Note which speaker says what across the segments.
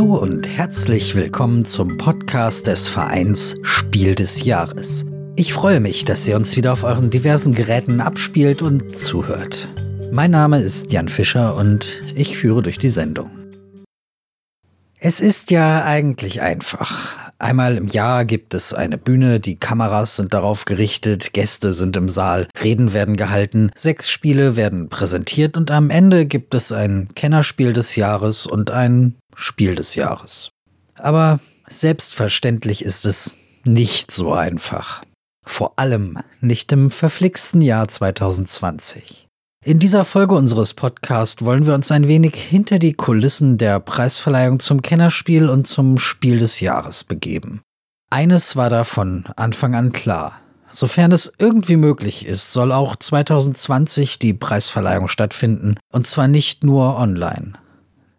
Speaker 1: Hallo und herzlich willkommen zum Podcast des Vereins Spiel des Jahres. Ich freue mich, dass ihr uns wieder auf euren diversen Geräten abspielt und zuhört. Mein Name ist Jan Fischer und ich führe durch die Sendung. Es ist ja eigentlich einfach. Einmal im Jahr gibt es eine Bühne, die Kameras sind darauf gerichtet, Gäste sind im Saal, Reden werden gehalten, sechs Spiele werden präsentiert und am Ende gibt es ein Kennerspiel des Jahres und ein Spiel des Jahres. Aber selbstverständlich ist es nicht so einfach. Vor allem nicht im verflixten Jahr 2020. In dieser Folge unseres Podcasts wollen wir uns ein wenig hinter die Kulissen der Preisverleihung zum Kennerspiel und zum Spiel des Jahres begeben. Eines war da von Anfang an klar. Sofern es irgendwie möglich ist, soll auch 2020 die Preisverleihung stattfinden, und zwar nicht nur online.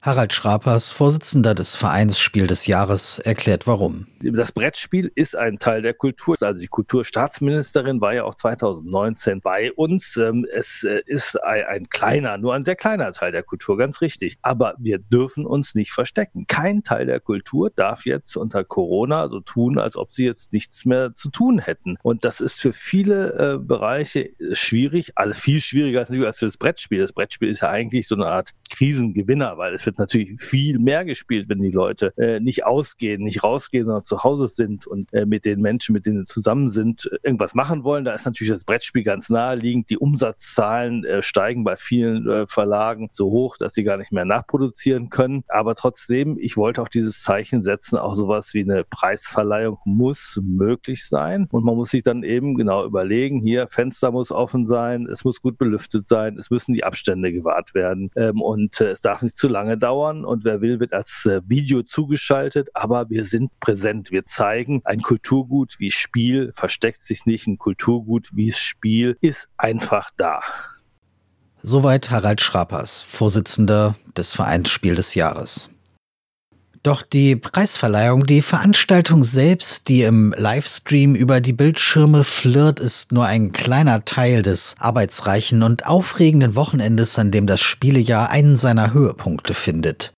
Speaker 1: Harald Schrapers, Vorsitzender des Vereins Spiel des Jahres, erklärt warum.
Speaker 2: Das Brettspiel ist ein Teil der Kultur. Also die Kulturstaatsministerin war ja auch 2019 bei uns. Ähm, es äh, ist ein, kleiner, nur ein sehr kleiner Teil der Kultur, ganz richtig. Aber wir dürfen uns nicht verstecken. Kein Teil der Kultur darf jetzt unter Corona so tun, als ob sie jetzt nichts mehr zu tun hätten. Und das ist für viele äh, Bereiche schwierig, also viel schwieriger als für das Brettspiel. Das Brettspiel ist ja eigentlich so eine Art Krisengewinner, weil es wird natürlich viel mehr gespielt, wenn die Leute äh, nicht ausgehen, nicht rausgehen, sondern zu Hause sind und äh, mit den Menschen, mit denen sie zusammen sind, irgendwas machen wollen. Da ist natürlich das Brettspiel ganz naheliegend. Die Umsatzzahlen äh, steigen bei vielen äh, Verlagen so hoch, dass sie gar nicht mehr nachproduzieren können. Aber trotzdem, ich wollte auch dieses Zeichen setzen, auch sowas wie eine Preisverleihung muss möglich sein. Und man muss sich dann eben genau überlegen, hier Fenster muss offen sein, es muss gut belüftet sein, es müssen die Abstände gewahrt werden. Ähm, und äh, es darf nicht zu lange dauern und wer will, wird als äh, Video zugeschaltet, aber wir sind präsent. Wir zeigen, ein Kulturgut wie Spiel versteckt sich nicht, ein Kulturgut wie Spiel ist einfach da.
Speaker 1: Soweit Harald Schrapers, Vorsitzender des Vereins Spiel des Jahres. Doch die Preisverleihung, die Veranstaltung selbst, die im Livestream über die Bildschirme flirrt, ist nur ein kleiner Teil des arbeitsreichen und aufregenden Wochenendes, an dem das Spielejahr einen seiner Höhepunkte findet.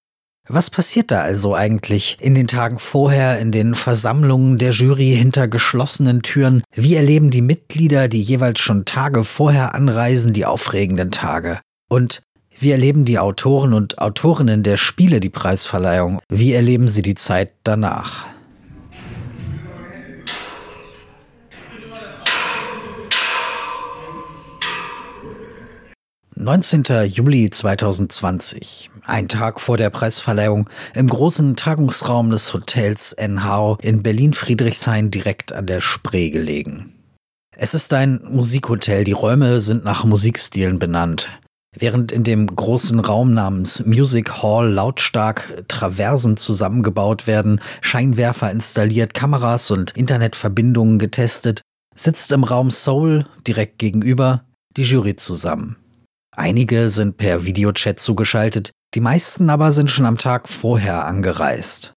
Speaker 1: Was passiert da also eigentlich in den Tagen vorher, in den Versammlungen der Jury hinter geschlossenen Türen? Wie erleben die Mitglieder, die jeweils schon Tage vorher anreisen, die aufregenden Tage? Und wie erleben die Autoren und Autorinnen der Spiele die Preisverleihung? Wie erleben sie die Zeit danach? Neunzehnter Juli 2020, ein Tag vor der Preisverleihung im großen Tagungsraum des Hotels NH in Berlin-Friedrichshain direkt an der Spree gelegen. Es ist ein Musikhotel, die Räume sind nach Musikstilen benannt. Während in dem großen Raum namens Music Hall lautstark Traversen zusammengebaut werden, Scheinwerfer installiert, Kameras und Internetverbindungen getestet, sitzt im Raum Seoul direkt gegenüber die Jury zusammen. Einige sind per Videochat zugeschaltet, die meisten aber sind schon am Tag vorher angereist.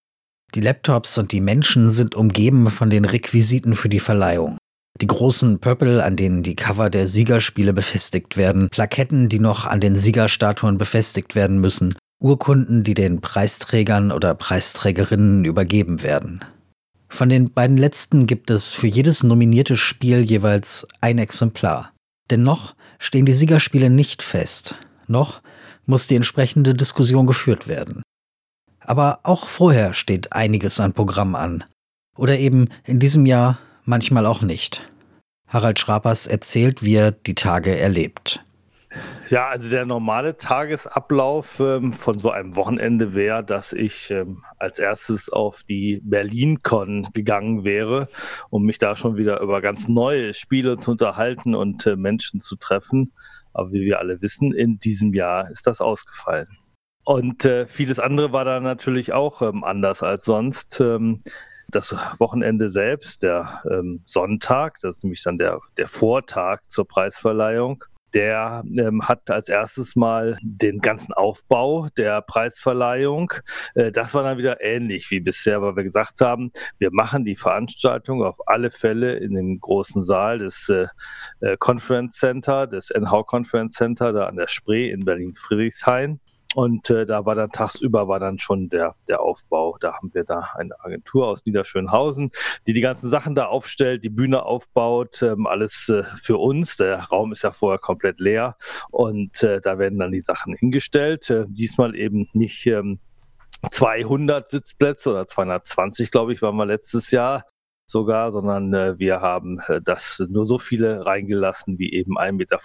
Speaker 1: Die Laptops und die Menschen sind umgeben von den Requisiten für die Verleihung. Die großen Pöppel, an denen die Cover der Siegerspiele befestigt werden, Plaketten, die noch an den Siegerstatuen befestigt werden müssen, Urkunden, die den Preisträgern oder Preisträgerinnen übergeben werden. Von den beiden letzten gibt es für jedes nominierte Spiel jeweils ein Exemplar. Denn noch stehen die Siegerspiele nicht fest. Noch muss die entsprechende Diskussion geführt werden. Aber auch vorher steht einiges an Programm an. Oder eben in diesem Jahr manchmal auch nicht. Harald Schrapers erzählt, wie er die Tage erlebt.
Speaker 2: Ja, also der normale Tagesablauf ähm, von so einem Wochenende wäre, dass ich ähm, als erstes auf die BerlinCon gegangen wäre, um mich da schon wieder über ganz neue Spiele zu unterhalten und äh, Menschen zu treffen. Aber wie wir alle wissen, in diesem Jahr ist das ausgefallen. Und äh, vieles andere war da natürlich auch ähm, anders als sonst. Ähm, das Wochenende selbst, der ähm, Sonntag, das ist nämlich dann der, der Vortag zur Preisverleihung, der ähm, hat als erstes mal den ganzen Aufbau der Preisverleihung. Äh, das war dann wieder ähnlich wie bisher, weil wir gesagt haben, wir machen die Veranstaltung auf alle Fälle in dem großen Saal des äh, äh Conference Center, des NH Conference Center, da an der Spree in Berlin-Friedrichshain. Und äh, da war dann tagsüber war dann schon der, der Aufbau. Da haben wir da eine Agentur aus Niederschönhausen, die die ganzen Sachen da aufstellt, die Bühne aufbaut, ähm, alles äh, für uns. Der Raum ist ja vorher komplett leer und äh, da werden dann die Sachen hingestellt. Äh, diesmal eben nicht ähm, 200 Sitzplätze oder 220, glaube ich, waren wir letztes Jahr sogar, sondern äh, wir haben äh, das nur so viele reingelassen, wie eben 1,50 Meter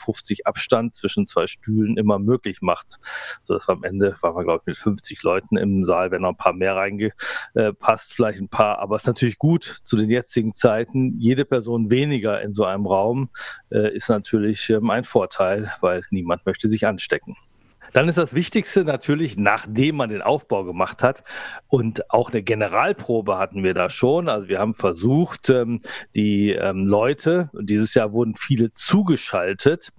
Speaker 2: Abstand zwischen zwei Stühlen immer möglich macht. So dass wir am Ende waren wir, glaube ich, mit 50 Leuten im Saal, wenn noch ein paar mehr reingepasst, vielleicht ein paar. Aber es ist natürlich gut zu den jetzigen Zeiten. Jede Person weniger in so einem Raum äh, ist natürlich ähm, ein Vorteil, weil niemand möchte sich anstecken. Dann ist das Wichtigste natürlich, nachdem man den Aufbau gemacht hat und auch eine Generalprobe hatten wir da schon. Also wir haben versucht, ähm, die ähm, Leute, dieses Jahr wurden viele zugeschaltet,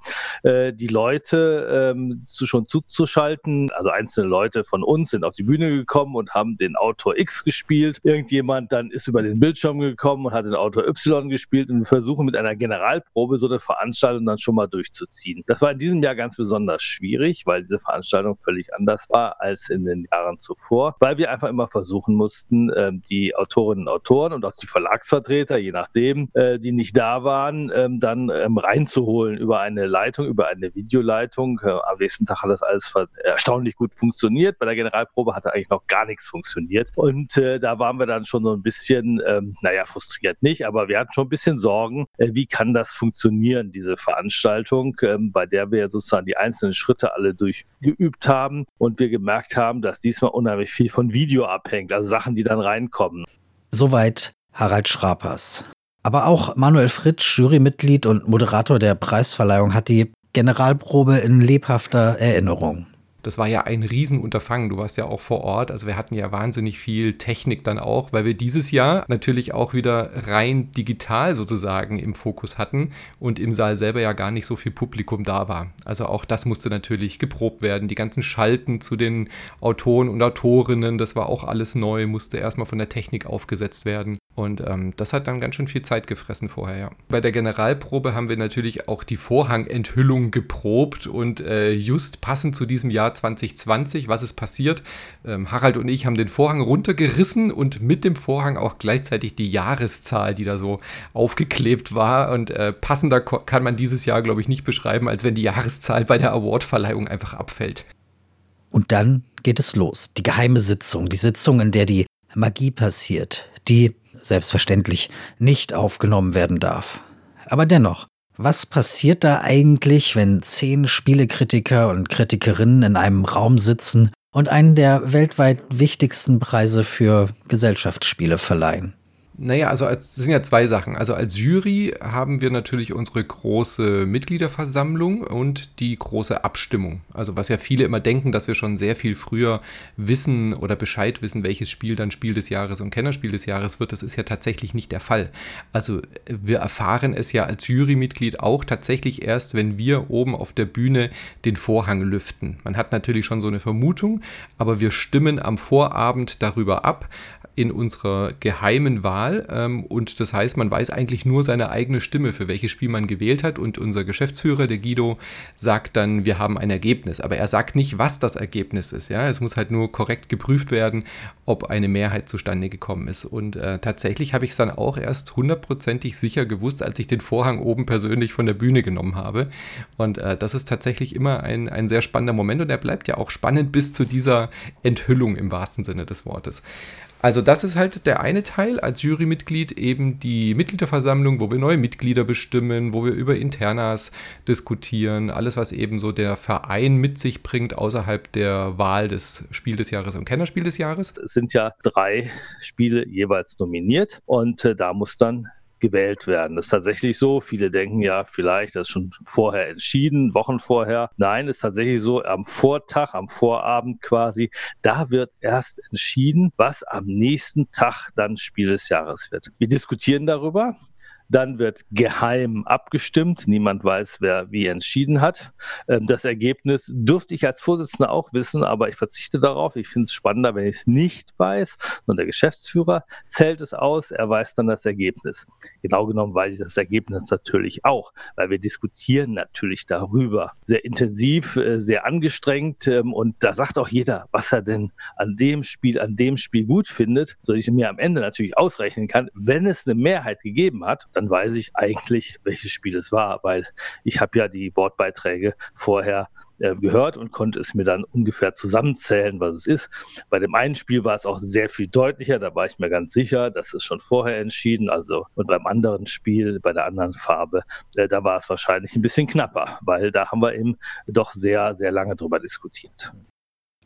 Speaker 2: äh, die Leute ähm, schon zuzuschalten. Also einzelne Leute von uns sind auf die Bühne gekommen und haben den Autor X gespielt. Irgendjemand dann ist über den Bildschirm gekommen und hat den Autor Y gespielt und wir versuchen mit einer Generalprobe so eine Veranstaltung dann schon mal durchzuziehen. Das war in diesem Jahr ganz besonders schwierig, weil diese Veranstaltung völlig anders war als in den Jahren zuvor, weil wir einfach immer versuchen mussten, ähm, die Autorinnen und Autoren und auch die Verlagsvertreter, je nachdem, äh, die nicht da waren, ähm, dann ähm, reinzuholen über eine Leitung, über eine Videoleitung. Äh, am nächsten Tag hat das alles erstaunlich gut funktioniert. Bei der Generalprobe hatte eigentlich noch gar nichts funktioniert. Und äh, da waren wir dann schon so ein bisschen, naja, frustriert nicht, aber wir hatten schon ein bisschen Sorgen, wie kann das funktionieren, diese Veranstaltung, bei der wir sozusagen die einzelnen Schritte alle durch geübt haben und wir gemerkt haben, dass diesmal unheimlich viel von Video abhängt, also Sachen, die dann reinkommen.
Speaker 1: Soweit Harald Schrapers. Aber auch Manuel Fritsch, Jurymitglied und Moderator der Preisverleihung, hat die Generalprobe in lebhafter Erinnerung.
Speaker 3: Das war ja ein Riesenunterfangen. Du warst ja auch vor Ort. Also wir hatten ja wahnsinnig viel Technik dann auch, weil wir dieses Jahr natürlich auch wieder rein digital sozusagen im Fokus hatten und im Saal selber ja gar nicht so viel Publikum da war. Also auch das musste natürlich geprobt werden. Die ganzen Schalten zu den Autoren und Autorinnen, das war auch alles neu, musste erstmal von der Technik aufgesetzt werden. Und ähm, das hat dann ganz schön viel Zeit gefressen vorher, ja. Bei der Generalprobe haben wir natürlich auch die Vorhangenthüllung geprobt und äh, just passend zu diesem Jahr 2020, was ist passiert? Ähm, Harald und ich haben den Vorhang runtergerissen und mit dem Vorhang auch gleichzeitig die Jahreszahl, die da so aufgeklebt war. Und äh, passender kann man dieses Jahr, glaube ich, nicht beschreiben, als wenn die Jahreszahl bei der Awardverleihung einfach abfällt.
Speaker 1: Und dann geht es los. Die geheime Sitzung, die Sitzung, in der die Magie passiert, die selbstverständlich nicht aufgenommen werden darf. Aber dennoch, was passiert da eigentlich, wenn zehn Spielekritiker und Kritikerinnen in einem Raum sitzen und einen der weltweit wichtigsten Preise für Gesellschaftsspiele verleihen?
Speaker 3: Naja, also es sind ja zwei Sachen. Also als Jury haben wir natürlich unsere große Mitgliederversammlung und die große Abstimmung. Also was ja viele immer denken, dass wir schon sehr viel früher wissen oder Bescheid wissen, welches Spiel dann Spiel des Jahres und Kennerspiel des Jahres wird. Das ist ja tatsächlich nicht der Fall. Also wir erfahren es ja als Jurymitglied auch tatsächlich erst, wenn wir oben auf der Bühne den Vorhang lüften. Man hat natürlich schon so eine Vermutung, aber wir stimmen am Vorabend darüber ab, in unserer geheimen Wahl. Ähm, und das heißt, man weiß eigentlich nur seine eigene Stimme, für welches Spiel man gewählt hat. Und unser Geschäftsführer, der Guido, sagt dann, wir haben ein Ergebnis. Aber er sagt nicht, was das Ergebnis ist. Ja? Es muss halt nur korrekt geprüft werden, ob eine Mehrheit zustande gekommen ist. Und äh, tatsächlich habe ich es dann auch erst hundertprozentig sicher gewusst, als ich den Vorhang oben persönlich von der Bühne genommen habe. Und äh, das ist tatsächlich immer ein, ein sehr spannender Moment und er bleibt ja auch spannend bis zu dieser Enthüllung im wahrsten Sinne des Wortes. Also das ist halt der eine Teil als Jurymitglied eben die Mitgliederversammlung, wo wir neue Mitglieder bestimmen, wo wir über Internas diskutieren, alles was eben so der Verein mit sich bringt außerhalb der Wahl des Spiel des Jahres und Kennerspiel des Jahres.
Speaker 2: Es sind ja drei Spiele jeweils nominiert und äh, da muss dann gewählt werden. Das ist tatsächlich so. Viele denken ja, vielleicht, das ist schon vorher entschieden, Wochen vorher. Nein, ist tatsächlich so, am Vortag, am Vorabend quasi, da wird erst entschieden, was am nächsten Tag dann Spiel des Jahres wird. Wir diskutieren darüber Dann wird geheim abgestimmt. Niemand weiß, wer wie entschieden hat. Ähm, das Ergebnis dürfte ich als Vorsitzender auch wissen, aber ich verzichte darauf. Ich finde es spannender, wenn ich es nicht weiß. Und der Geschäftsführer zählt es aus. Er weiß dann das Ergebnis. Genau genommen weiß ich das Ergebnis natürlich auch, weil wir diskutieren natürlich darüber. Sehr intensiv, äh, sehr angestrengt. Ähm, und da sagt auch jeder, was er denn an dem Spiel, an dem Spiel gut findet, so ich mir am Ende natürlich ausrechnen kann. Wenn es eine Mehrheit gegeben hat, dann weiß ich eigentlich, welches Spiel es war, weil ich habe ja die Wortbeiträge vorher äh, gehört und konnte es mir dann ungefähr zusammenzählen, was es ist. Bei dem einen Spiel war es auch sehr viel deutlicher, da war ich mir ganz sicher, das ist schon vorher entschieden. Also und beim anderen Spiel, bei der anderen Farbe, äh, da war es wahrscheinlich ein bisschen knapper, weil da haben wir eben doch sehr, sehr lange drüber diskutiert.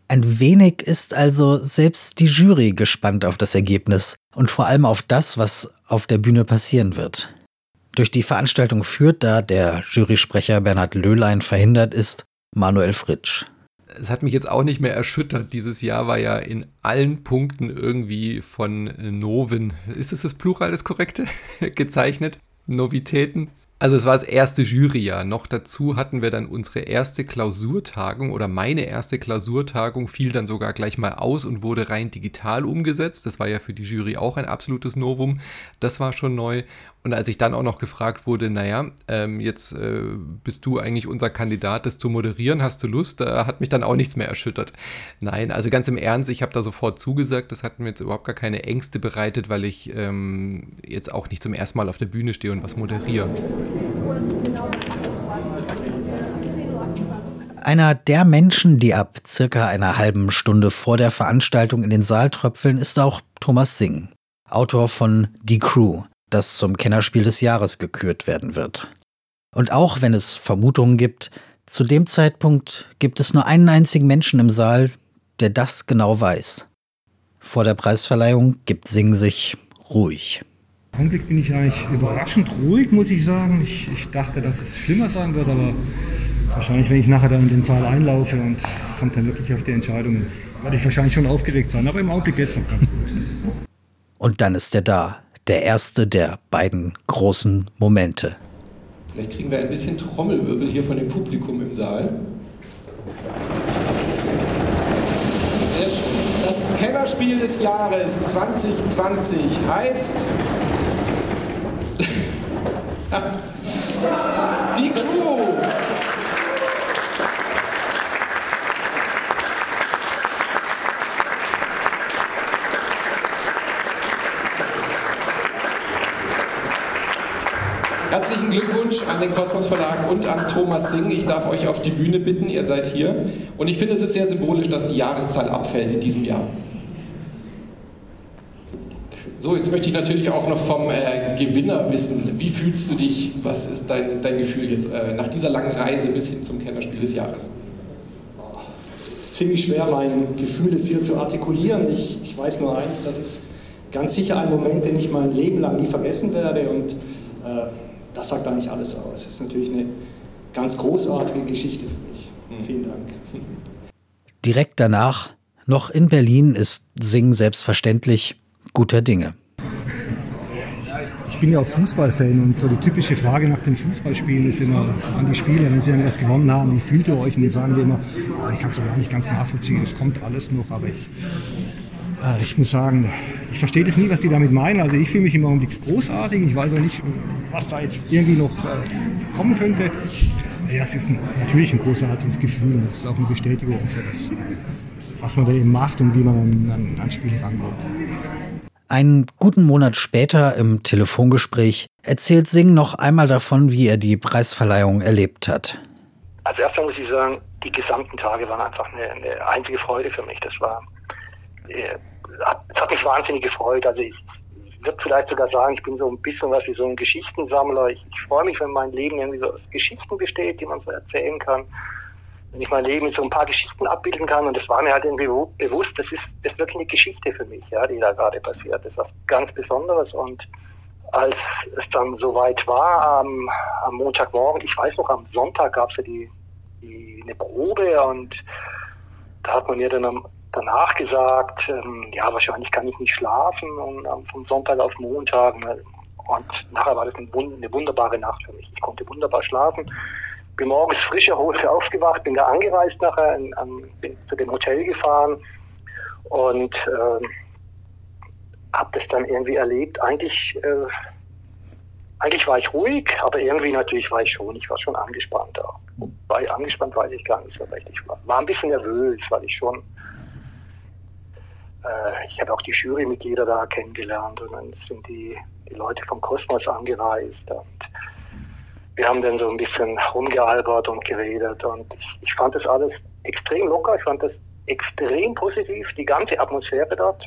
Speaker 1: Ein wenig ist also selbst die Jury gespannt auf das Ergebnis und vor allem auf das, was auf der Bühne passieren wird. Durch die Veranstaltung führt, da der Jurysprecher Bernhard Löhlein verhindert ist, Manuel Fritsch.
Speaker 3: Es hat mich jetzt auch nicht mehr erschüttert. Dieses Jahr war ja in allen Punkten irgendwie von Noven, ist es das Plural das korrekte, gezeichnet? Novitäten. Also es war das erste Juryjahr. Noch dazu hatten wir dann unsere erste Klausurtagung oder meine erste Klausurtagung fiel dann sogar gleich mal aus und wurde rein digital umgesetzt. Das war ja für die Jury auch ein absolutes Novum. Das war schon neu. Und als ich dann auch noch gefragt wurde, naja, ähm, jetzt äh, bist du eigentlich unser Kandidat, das zu moderieren, hast du Lust? Da hat mich dann auch nichts mehr erschüttert. Nein, also ganz im Ernst, ich habe da sofort zugesagt. Das hat mir jetzt überhaupt gar keine Ängste bereitet, weil ich ähm, jetzt auch nicht zum ersten Mal auf der Bühne stehe und was moderiere.
Speaker 1: Einer der Menschen, die ab circa einer halben Stunde vor der Veranstaltung in den Saal tröpfeln, ist auch Thomas Singh, Autor von Die Crew, das zum Kennerspiel des Jahres gekürt werden wird. Und auch wenn es Vermutungen gibt, zu dem Zeitpunkt gibt es nur einen einzigen Menschen im Saal, der das genau weiß. Vor der Preisverleihung gibt Singh sich ruhig.
Speaker 4: Im Augenblick bin ich eigentlich überraschend ruhig, muss ich sagen. Ich, ich, dachte, dass es schlimmer sein wird, aber wahrscheinlich, wenn ich nachher dann in den Saal einlaufe und es kommt dann wirklich auf die Entscheidung, werde ich wahrscheinlich schon aufgeregt sein. Aber im Augenblick geht es noch ganz gut.
Speaker 1: Und dann ist er da, der erste der beiden großen Momente.
Speaker 3: Vielleicht kriegen wir ein bisschen Trommelwirbel hier von dem Publikum im Saal. Sehr schön. Das Kennerspiel des Jahres 2020 heißt Die Crew. Herzlichen Glückwunsch an den Kosmos Verlag und an Thomas Singh. Ich darf euch auf die Bühne bitten, ihr seid hier. Und ich finde, es ist sehr symbolisch, dass die Jahreszahl abfällt in diesem Jahr. So, jetzt möchte ich natürlich auch noch vom äh, Gewinner wissen. Wie fühlst du dich? Was ist dein, dein Gefühl jetzt äh, nach dieser langen Reise bis hin zum Kennerspiel des Jahres?
Speaker 5: Ziemlich schwer, mein Gefühl jetzt hier zu artikulieren. Ich, ich weiß nur eins, das ist ganz sicher ein Moment, den ich mein Leben lang nie vergessen werde. Und äh, das sagt eigentlich alles aus. Es ist natürlich eine ganz großartige Geschichte für mich. Mhm. Vielen Dank.
Speaker 1: Direkt danach, noch in Berlin, ist Sing selbstverständlich guter Dinge.
Speaker 4: Ich bin ja auch Fußballfan und so die typische Frage nach dem Fußballspielen ist immer an die Spieler, wenn sie irgendwas gewonnen haben, wie fühlt ihr euch? Und die sagen die immer, oh, ich kann es gar nicht ganz nachvollziehen, es kommt alles noch, aber ich, äh, ich muss sagen, ich verstehe das nie, was die damit meinen. Also ich fühle mich im Augenblick großartig. Ich weiß auch nicht, was da jetzt irgendwie noch äh, kommen könnte. Ja, es ist ein, natürlich ein großartiges Gefühl. Das ist auch eine Bestätigung für das, was man da eben macht und wie man an, an, an Spiele rangeht.
Speaker 1: Einen guten Monat später im Telefongespräch erzählt Singh noch einmal davon, wie er die Preisverleihung erlebt hat.
Speaker 5: Als erstes muss ich sagen, die gesamten Tage waren einfach eine, eine einzige Freude für mich. Das war äh, es hat mich wahnsinnig gefreut. Also ich würde vielleicht sogar sagen, ich bin so ein bisschen was wie so ein Geschichtensammler. Ich, ich freue mich, wenn mein Leben irgendwie so aus Geschichten besteht, die man so erzählen kann. Wenn ich mein Leben mit so ein paar Geschichten abbilden kann. Und das war mir halt irgendwie bewusst, das ist, das ist wirklich eine Geschichte für mich, ja, die da gerade passiert. Das ist was ganz Besonderes. Und als es dann soweit war, am, am Montagmorgen, ich weiß noch, am Sonntag gab es ja die, die, eine Probe und da hat man mir dann am danach gesagt, ähm, ja, wahrscheinlich kann ich nicht schlafen und ähm, vom Sonntag auf Montag, ne, Und nachher war das eine, eine wunderbare Nacht für mich. Ich konnte wunderbar schlafen. Bin morgens frischer Hose aufgewacht, bin da angereist nachher, in, an, bin zu dem Hotel gefahren und äh, habe das dann irgendwie erlebt. Eigentlich, äh, eigentlich war ich ruhig, aber irgendwie natürlich war ich schon, ich war schon angespannt. Wobei angespannt weiß ich gar nicht so. Ich war, war ein bisschen nervös, weil ich schon äh, ich habe auch die Jurymitglieder da kennengelernt und dann sind die, die Leute vom Kosmos angereist und wir haben dann so ein bisschen rumgealbert und geredet und ich, ich fand das alles extrem locker, ich fand das extrem positiv, die ganze Atmosphäre dort.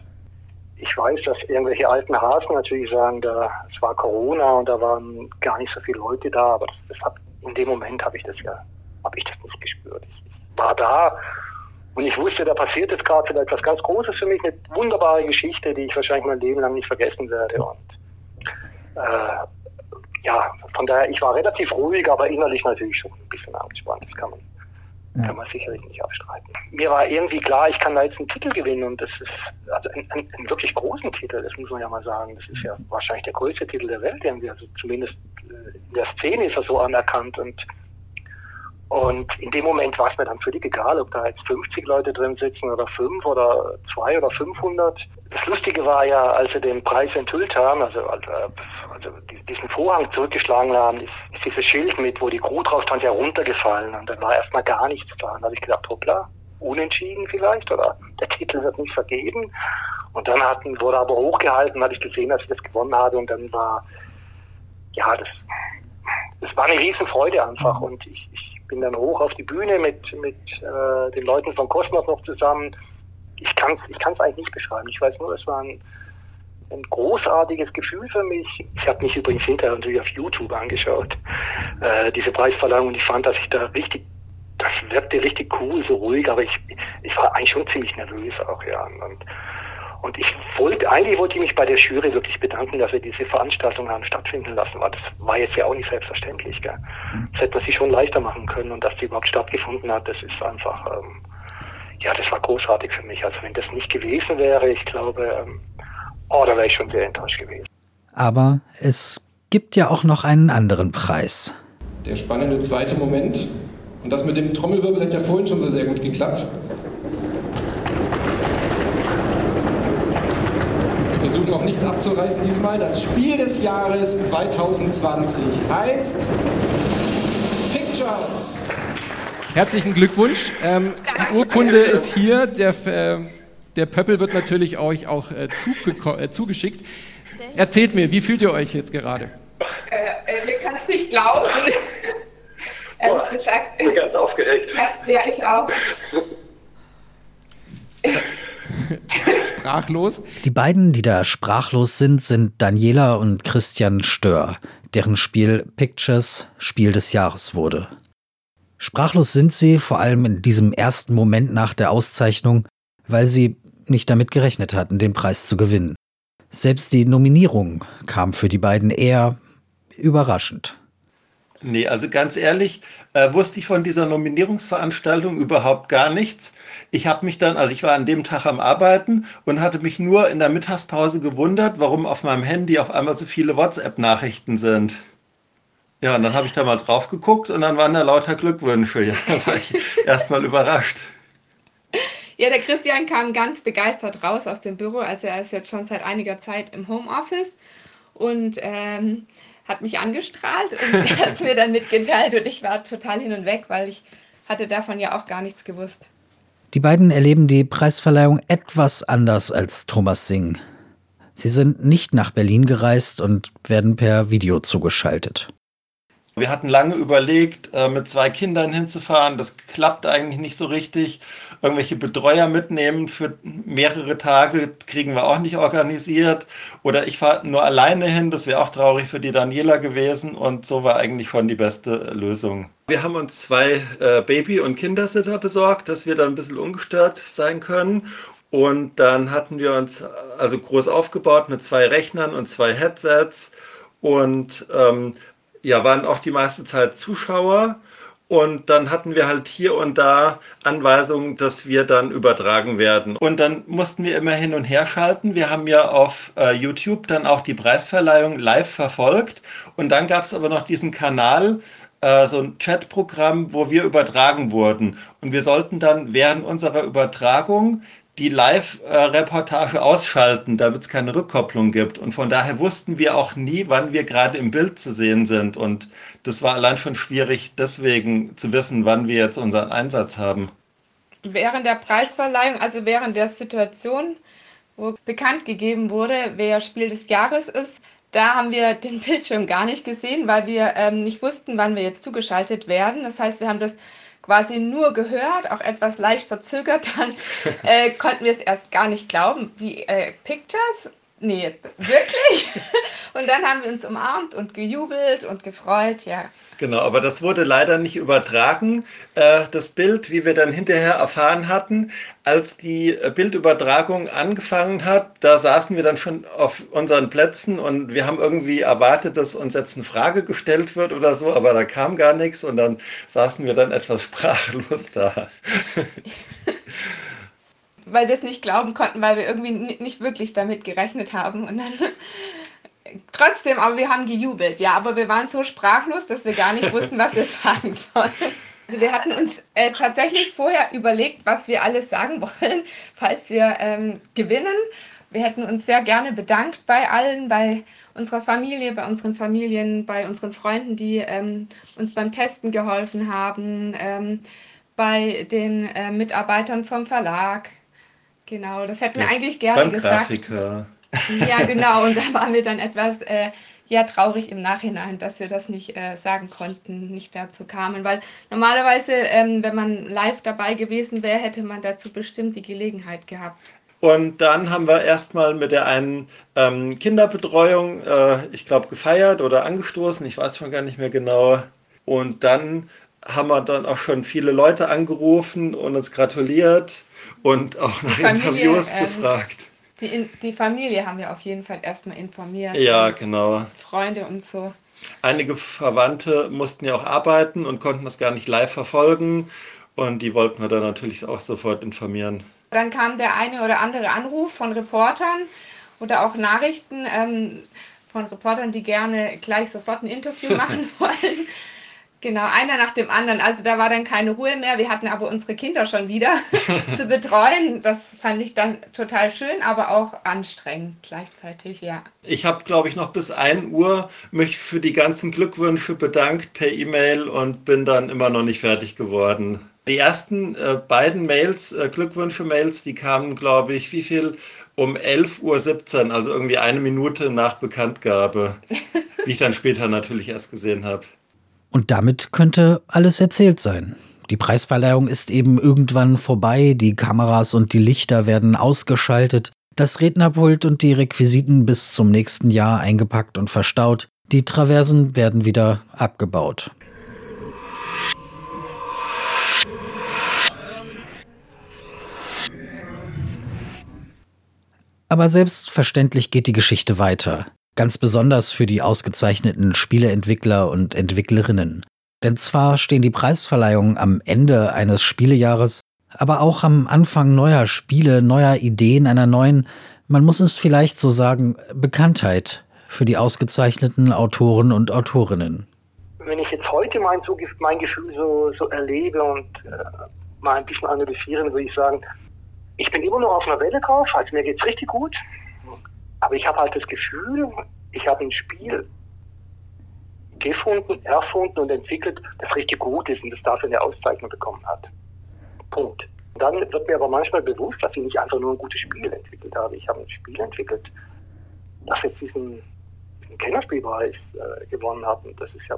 Speaker 5: Ich weiß, dass irgendwelche alten Hasen natürlich sagen, da, es war Corona und da waren gar nicht so viele Leute da, aber das, das hab, in dem Moment habe ich das ja, habe ich das nicht gespürt. Ich war da und ich wusste, da passiert jetzt gerade etwas ganz Großes für mich, eine wunderbare Geschichte, die ich wahrscheinlich mein Leben lang nicht vergessen werde. Und äh, ja, von daher, ich war relativ ruhig, aber innerlich natürlich schon ein bisschen angespannt. Das kann man, ja. kann man sicherlich nicht abstreiten. Mir war irgendwie klar, ich kann da jetzt einen Titel gewinnen und das ist also ein, ein, ein wirklich großen Titel, das muss man ja mal sagen. Das ist ja wahrscheinlich der größte Titel der Welt irgendwie. Also zumindest äh, in der Szene ist er so anerkannt und und in dem Moment war es mir dann völlig egal, ob da jetzt 50 Leute drin sitzen oder 5 oder 2 oder 500. Das Lustige war ja, als sie den Preis enthüllt haben, also, also, also diesen Vorhang zurückgeschlagen haben, ist, ist dieses Schild mit, wo die Crew drauf stand, ja runtergefallen. Und dann war erstmal gar nichts da. Und da habe ich gedacht, hoppla, unentschieden vielleicht oder der Titel wird nicht vergeben. Und dann hatten, wurde aber hochgehalten, habe ich gesehen, dass ich das gewonnen habe. Und dann war, ja, das, das war eine Riesenfreude einfach. Und ich, ich bin dann hoch auf die Bühne mit, mit äh, den Leuten von Kosmos noch zusammen. Ich kann es ich kann's eigentlich nicht beschreiben. Ich weiß nur, es war ein, ein großartiges Gefühl für mich. Ich habe mich übrigens hinterher natürlich auf YouTube angeschaut, äh, diese Preisverleihung, und ich fand, dass ich da richtig, das wirkte richtig cool, so ruhig, aber ich, ich war eigentlich schon ziemlich nervös auch, ja. Und, und ich wollte, eigentlich wollte ich mich bei der Jury wirklich bedanken, dass wir diese Veranstaltung haben stattfinden lassen, weil das war jetzt ja auch nicht selbstverständlich. Gell? Mhm. Das hätte man sich schon leichter machen können und dass die überhaupt stattgefunden hat, das ist einfach, ähm, ja, das war großartig für mich. Also wenn das nicht gewesen wäre, ich glaube, ähm, oh, da wäre ich schon sehr enttäuscht gewesen.
Speaker 1: Aber es gibt ja auch noch einen anderen Preis.
Speaker 3: Der spannende zweite Moment. Und das mit dem Trommelwirbel hat ja vorhin schon so sehr gut geklappt. Versuchen auch nichts abzureißen diesmal. Das Spiel des Jahres 2020 heißt Pictures. Herzlichen Glückwunsch. Ähm, die Urkunde ist hier. Der, äh, der Pöppel wird natürlich euch auch äh, äh, zugeschickt. Erzählt mir, wie fühlt ihr euch jetzt gerade?
Speaker 6: Äh, äh wir können es nicht glauben.
Speaker 7: Ehrlich gesagt. Ich bin ganz aufgeregt.
Speaker 6: Ja, ich auch.
Speaker 3: sprachlos.
Speaker 1: Die beiden, die da sprachlos sind, sind Daniela und Christian Stör, deren Spiel Pictures Spiel des Jahres wurde. Sprachlos sind sie vor allem in diesem ersten Moment nach der Auszeichnung, weil sie nicht damit gerechnet hatten, den Preis zu gewinnen. Selbst die Nominierung kam für die beiden eher überraschend.
Speaker 7: Nee, also ganz ehrlich, äh, wusste ich von dieser Nominierungsveranstaltung überhaupt gar nichts. Ich habe mich dann, also ich war an dem Tag am Arbeiten und hatte mich nur in der Mittagspause gewundert, warum auf meinem Handy auf einmal so viele WhatsApp-Nachrichten sind. Ja, und dann habe ich da mal drauf geguckt und dann waren da lauter Glückwünsche. Ja, da war ich erstmal überrascht.
Speaker 6: Ja, der Christian kam ganz begeistert raus aus dem Büro. Also er ist jetzt schon seit einiger Zeit im Homeoffice und ähm, hat mich angestrahlt und hat es mir dann mitgeteilt und ich war total hin und weg, weil ich hatte davon ja auch gar nichts gewusst.
Speaker 1: Die beiden erleben die Preisverleihung etwas anders als Thomas Singh. Sie sind nicht nach Berlin gereist und werden per Video zugeschaltet.
Speaker 7: Wir hatten lange überlegt, äh, mit zwei Kindern hinzufahren. Das klappt eigentlich nicht so richtig. Irgendwelche Betreuer mitnehmen für mehrere Tage kriegen wir auch nicht organisiert. Oder ich fahre nur alleine hin. Das wäre auch traurig für die Daniela gewesen. Und so war eigentlich schon die beste Lösung. Wir haben uns zwei äh, Baby- und Kindersitter besorgt, dass wir da ein bisschen ungestört sein können. Und dann hatten wir uns also groß aufgebaut mit zwei Rechnern und zwei Headsets und ähm, ja, waren auch die meiste Zeit Zuschauer. Und dann hatten wir halt hier und da Anweisungen, dass wir dann übertragen werden. Und dann mussten wir immer hin und her schalten. Wir haben ja auf äh, YouTube dann auch die Preisverleihung live verfolgt. Und dann gab es aber noch diesen Kanal, äh, so ein Chatprogramm, wo wir übertragen wurden. Und wir sollten dann während unserer Übertragung die Live-Reportage ausschalten, damit es keine Rückkopplung gibt. Und von daher wussten wir auch nie, wann wir gerade im Bild zu sehen sind. Und das war allein schon schwierig, deswegen zu wissen, wann wir jetzt unseren Einsatz haben.
Speaker 6: Während der Preisverleihung, also während der Situation, wo bekannt gegeben wurde, wer Spiel des Jahres ist, da haben wir den Bildschirm gar nicht gesehen, weil wir ähm, nicht wussten, wann wir jetzt zugeschaltet werden. Das heißt, wir haben das quasi nur gehört, auch etwas leicht verzögert, dann äh, konnten wir es erst gar nicht glauben. Wie äh, Pictures? Nee, jetzt wirklich? und dann haben wir uns umarmt und gejubelt und gefreut, ja.
Speaker 7: Genau, aber das wurde leider nicht übertragen, äh, das Bild, wie wir dann hinterher erfahren hatten. Als die Bildübertragung angefangen hat, da saßen wir dann schon auf unseren Plätzen und wir haben irgendwie erwartet, dass uns jetzt eine Frage gestellt wird oder so, aber da kam gar nichts und dann saßen wir dann etwas sprachlos da.
Speaker 6: weil wir es nicht glauben konnten, weil wir irgendwie nicht wirklich damit gerechnet haben. Und dann trotzdem, aber wir haben gejubelt, ja, aber wir waren so sprachlos, dass wir gar nicht wussten, was wir sagen sollen. Also wir hatten uns äh, tatsächlich vorher überlegt, was wir alles sagen wollen, falls wir ähm, gewinnen. Wir hätten uns sehr gerne bedankt bei allen, bei unserer Familie, bei unseren Familien, bei unseren Freunden, die ähm, uns beim Testen geholfen haben, ähm, bei den äh, Mitarbeitern vom Verlag, Genau, das hätten wir ja, eigentlich gerne gesagt. Ja, genau. Und da waren wir dann etwas äh, ja, traurig im Nachhinein, dass wir das nicht äh, sagen konnten, nicht dazu kamen. Weil normalerweise, ähm, wenn man live dabei gewesen wäre, hätte man dazu bestimmt die Gelegenheit gehabt.
Speaker 7: Und dann haben wir erstmal mit der einen ähm, Kinderbetreuung, äh, ich glaube, gefeiert oder angestoßen, ich weiß schon gar nicht mehr genau. Und dann haben wir dann auch schon viele Leute angerufen und uns gratuliert und auch nach Familie, Interviews ähm, gefragt.
Speaker 6: Die, die, Familie haben wir auf jeden Fall erstmal informiert.
Speaker 7: Ja, genau.
Speaker 6: Freunde und so.
Speaker 7: Einige Verwandte mussten ja auch arbeiten und konnten das gar nicht live verfolgen. Und die wollten wir dann natürlich auch sofort informieren.
Speaker 6: Dann kam der eine oder andere Anruf von Reportern oder auch Nachrichten ähm, von Reportern, die gerne gleich sofort ein Interview machen wollen. Genau, einer nach dem anderen. Also da war dann keine Ruhe mehr. Wir hatten aber unsere Kinder schon wieder zu betreuen. Das fand ich dann total schön, aber auch anstrengend gleichzeitig, ja.
Speaker 7: Ich habe, glaube ich, noch bis 1 Uhr mich für die ganzen Glückwünsche bedankt per E-Mail und bin dann immer noch nicht fertig geworden. Die ersten äh, beiden Mails, äh, Glückwünsche-Mails, die kamen, glaube ich, wie viel? Um 11.17 Uhr, also irgendwie eine Minute nach Bekanntgabe, die ich dann später natürlich erst gesehen habe.
Speaker 1: Und damit könnte alles erzählt sein. Die Preisverleihung ist eben irgendwann vorbei, die Kameras und die Lichter werden ausgeschaltet, das Rednerpult und die Requisiten bis zum nächsten Jahr eingepackt und verstaut, die Traversen werden wieder abgebaut. Aber selbstverständlich geht die Geschichte weiter. Ganz besonders für die ausgezeichneten Spieleentwickler und Entwicklerinnen. Denn zwar stehen die Preisverleihungen am Ende eines Spielejahres, aber auch am Anfang neuer Spiele, neuer Ideen, einer neuen, man muss es vielleicht so sagen, Bekanntheit für die ausgezeichneten Autoren und Autorinnen.
Speaker 5: Wenn ich jetzt heute mein, mein Gefühl so, so erlebe und äh, mal ein bisschen analysieren, würde ich sagen, ich bin immer noch auf einer Welle drauf, also mir geht es richtig gut. Aber ich habe halt das Gefühl, ich habe ein Spiel gefunden, erfunden und entwickelt, das richtig gut ist und das dafür eine Auszeichnung bekommen hat. Punkt. Und dann wird mir aber manchmal bewusst, dass ich nicht einfach nur ein gutes Spiel entwickelt habe. Ich habe ein Spiel entwickelt, das jetzt diesen, diesen Kennerspielpreis äh, gewonnen hat. Und das ist ja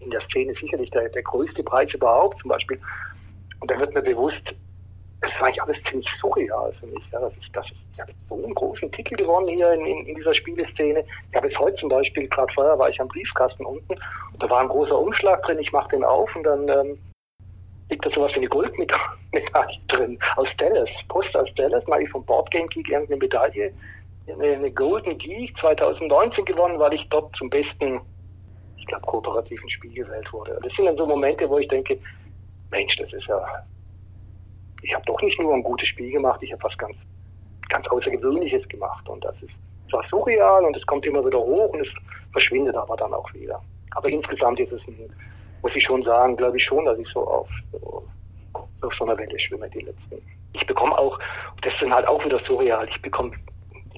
Speaker 5: in der Szene sicherlich der, der größte Preis überhaupt zum Beispiel. Und dann wird mir bewusst, das ist eigentlich alles ziemlich surreal für mich. Ja, dass ich, dass ich habe so einen großen Titel gewonnen hier in, in, in dieser Spieleszene. Ich habe jetzt heute zum Beispiel, gerade vorher war ich am Briefkasten unten und da war ein großer Umschlag drin. Ich mache den auf und dann ähm, liegt da sowas wie eine Goldmedaille drin aus Dallas, Post aus Dallas, mal ich vom Boardgame Geek irgendeine Medaille, eine, Golden Geek 2019 gewonnen, weil ich dort zum besten glaube, kooperativen Spiel gewählt wurde. Das sind dann so Momente, wo ich denke, Mensch, das ist ja, ich habe doch nicht nur ein gutes Spiel gemacht, ich habe was ganz, ganz Außergewöhnliches gemacht. Und das ist zwar surreal und es kommt immer wieder hoch und es verschwindet aber dann auch wieder. Aber insgesamt ist es ein, muss ich schon sagen, glaube ich schon, dass ich so auf, so, auf so einer Welle schwimme, die letzten. Ich bekomme auch, das sind halt auch wieder surreal, ich bekomme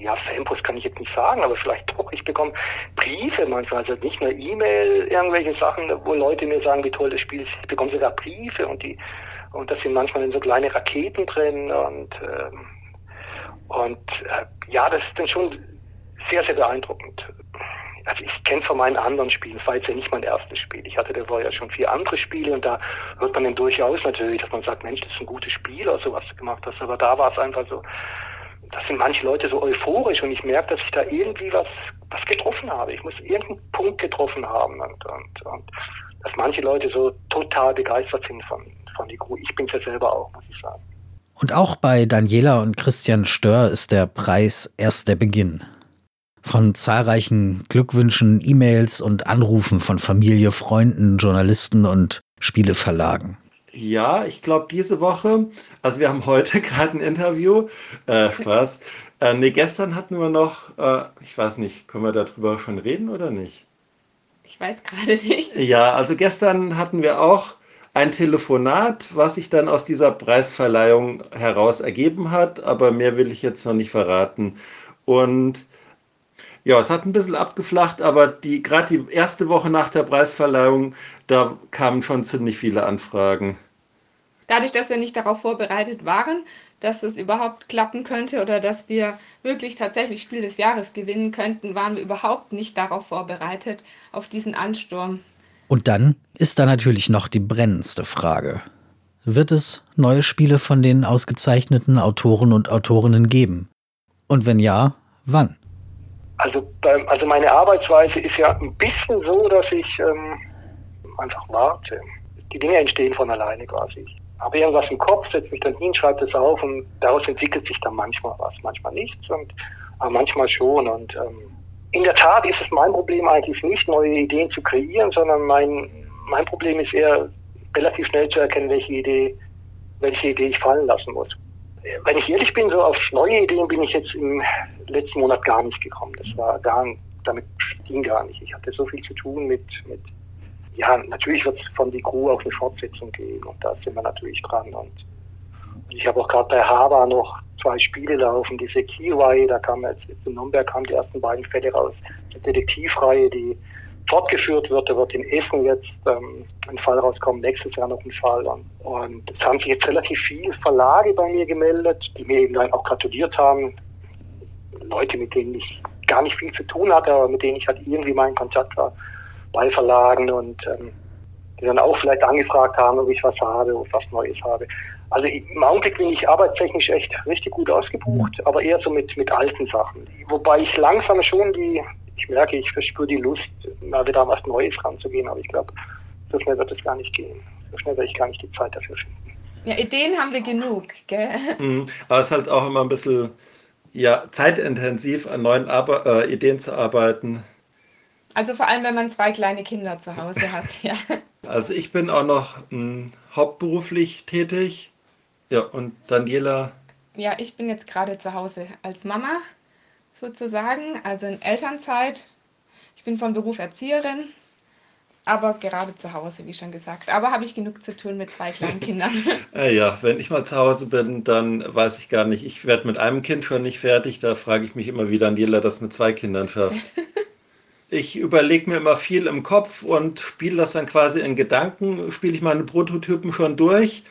Speaker 5: ja, Fanpost kann ich jetzt nicht sagen, aber vielleicht doch. Ich bekomme Briefe manchmal, also nicht nur E-Mail, irgendwelche Sachen, wo Leute mir sagen, wie toll das Spiel ist. Ich bekomme sogar Briefe und die und da sind manchmal so kleine Raketen drin und ähm, und äh, ja, das ist dann schon sehr, sehr beeindruckend. Also ich kenne von meinen anderen Spielen, es war jetzt ja nicht mein erstes Spiel. Ich hatte davor ja schon vier andere Spiele und da hört man dann durchaus natürlich, dass man sagt, Mensch, das ist ein gutes Spiel oder so, was du gemacht hast. Aber da war es einfach so, das sind manche Leute so euphorisch und ich merke, dass ich da irgendwie was, was getroffen habe. Ich muss irgendeinen Punkt getroffen haben und, und, und dass manche Leute so total begeistert sind von, von die Crew. Ich bin es ja selber auch, muss ich sagen.
Speaker 1: Und auch bei Daniela und Christian Stör ist der Preis erst der Beginn. Von zahlreichen Glückwünschen, E-Mails und Anrufen von Familie, Freunden, Journalisten und Spieleverlagen.
Speaker 7: Ja, ich glaube diese Woche, also wir haben heute gerade ein Interview, äh, Spaß. Äh, nee, gestern hatten wir noch, äh, ich weiß nicht, können wir darüber schon reden oder nicht?
Speaker 6: Ich weiß gerade nicht.
Speaker 7: Ja, also gestern hatten wir auch ein Telefonat, was sich dann aus dieser Preisverleihung heraus ergeben hat, aber mehr will ich jetzt noch nicht verraten. Und ja, es hat ein bisschen abgeflacht, aber die gerade die erste Woche nach der Preisverleihung, da kamen schon ziemlich viele Anfragen.
Speaker 6: Dadurch, dass wir nicht darauf vorbereitet waren, dass es überhaupt klappen könnte oder dass wir wirklich tatsächlich Spiel des Jahres gewinnen könnten, waren wir überhaupt nicht darauf vorbereitet, auf diesen Ansturm.
Speaker 1: Und dann ist da natürlich noch die brennendste Frage. Wird es neue Spiele von den ausgezeichneten Autoren und Autorinnen geben? Und wenn ja, wann?
Speaker 5: Also, also meine Arbeitsweise ist ja ein bisschen so, dass ich ähm, einfach warte. Die Dinge entstehen von alleine quasi. Ich habe irgendwas im Kopf, setze mich dann hin, schreibe das auf und daraus entwickelt sich dann manchmal was, manchmal nichts und aber manchmal schon. Und ähm, in der Tat ist es mein Problem eigentlich nicht, neue Ideen zu kreieren, sondern mein, mein Problem ist eher relativ schnell zu erkennen, welche Idee, welche Idee ich fallen lassen muss wenn ich ehrlich bin, so auf neue Ideen bin ich jetzt im letzten Monat gar nicht gekommen. Das war gar, damit ging gar nicht. Ich hatte so viel zu tun mit, mit ja, natürlich wird es von die Crew auf eine Fortsetzung gehen und da sind wir natürlich dran. Und ich habe auch gerade bei Hava noch zwei Spiele laufen, diese Key-Reihe, da kam jetzt, in Nürnberg kamen die ersten beiden Fälle raus, die Detektivreihe, die fortgeführt wird. Da wird in Essen jetzt ähm, ein Fall rauskommen, nächstes Jahr noch ein Fall. Und, und es haben sich jetzt relativ viele Verlage bei mir gemeldet, die mir eben dann auch gratuliert haben. Leute, mit denen ich gar nicht viel zu tun hatte, aber mit denen ich halt irgendwie mal in Kontakt war bei Verlagen und ähm, die dann auch vielleicht angefragt haben, ob ich was habe, ob ich was Neues habe. Also im Augenblick bin ich arbeitstechnisch echt richtig gut ausgebucht, aber eher so mit, mit alten Sachen. Wobei ich langsam schon die, ich merke, ich verspüre die Lust, mal wieder an was Neues ranzugehen, aber ich glaube, so schnell wird es gar nicht gehen. So schnell werde ich gar nicht die Zeit dafür finden.
Speaker 6: Ja, Ideen haben wir genug, gell?
Speaker 7: Mhm, aber es ist halt auch immer ein bisschen ja, zeitintensiv, an neuen Arbe äh, Ideen zu arbeiten.
Speaker 6: Also vor allem, wenn man zwei kleine Kinder zu Hause hat, ja.
Speaker 7: Also ich bin auch noch mh, hm, hauptberuflich tätig. Ja, und Daniela?
Speaker 6: Ja, ich bin jetzt gerade zu Hause als Mama sozusagen, also in Elternzeit. Ich bin von Beruf Erzieherin, aber gerade zu Hause, wie schon gesagt. Aber habe ich genug zu tun mit zwei kleinen Kindern.
Speaker 7: ja, wenn ich mal zu Hause bin, dann weiß ich gar nicht. Ich werde mit einem Kind schon nicht fertig. Da frage ich mich immer, wie Daniela das mit zwei Kindern schafft. ich überlege mir immer viel im Kopf und spiele das dann quasi in Gedanken, spiele ich meine Prototypen schon durch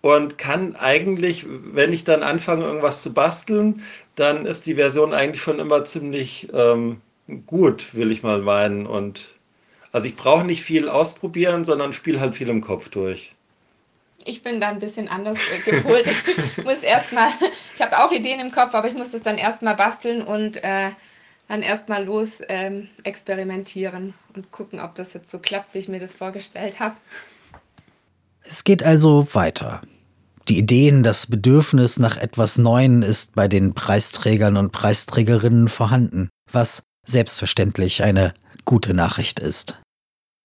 Speaker 7: und kann eigentlich, wenn ich dann anfange, irgendwas zu basteln, dann ist die Version eigentlich schon immer ziemlich ähm, gut, will ich mal meinen. Und also ich brauche nicht viel ausprobieren, sondern spiele halt viel im Kopf durch.
Speaker 6: Ich bin da ein bisschen anders gepolt. ich muss erstmal, ich habe auch Ideen im Kopf, aber ich muss das dann erstmal basteln und äh, dann erstmal los ähm, experimentieren und gucken, ob das jetzt so klappt, wie ich mir das vorgestellt habe.
Speaker 1: Es geht also weiter. Die Ideen, das Bedürfnis nach etwas Neuen ist bei den Preisträgern und Preisträgerinnen vorhanden, was selbstverständlich eine gute Nachricht ist.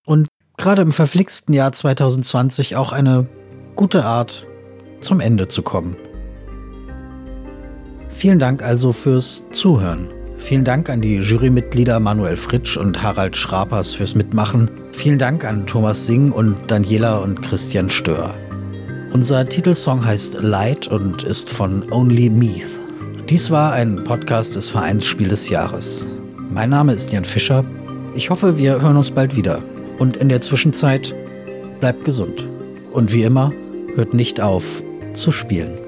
Speaker 1: Und gerade im verflixten Jahr 2020 auch eine gute Art, zum Ende zu kommen. Vielen Dank also fürs Zuhören. Vielen Dank an die Jurymitglieder Manuel Fritsch und Harald Schrapers fürs Mitmachen. Vielen Dank an Thomas Singh und Daniela und Christian Stör. Unser Titelsong heißt Light und ist von Only Meath. Dies war ein Podcast des Vereins Spiel des Jahres. Mein Name ist Jan Fischer. Ich hoffe, wir hören uns bald wieder. Und in der Zwischenzeit bleibt gesund. Und wie immer, hört nicht auf zu spielen.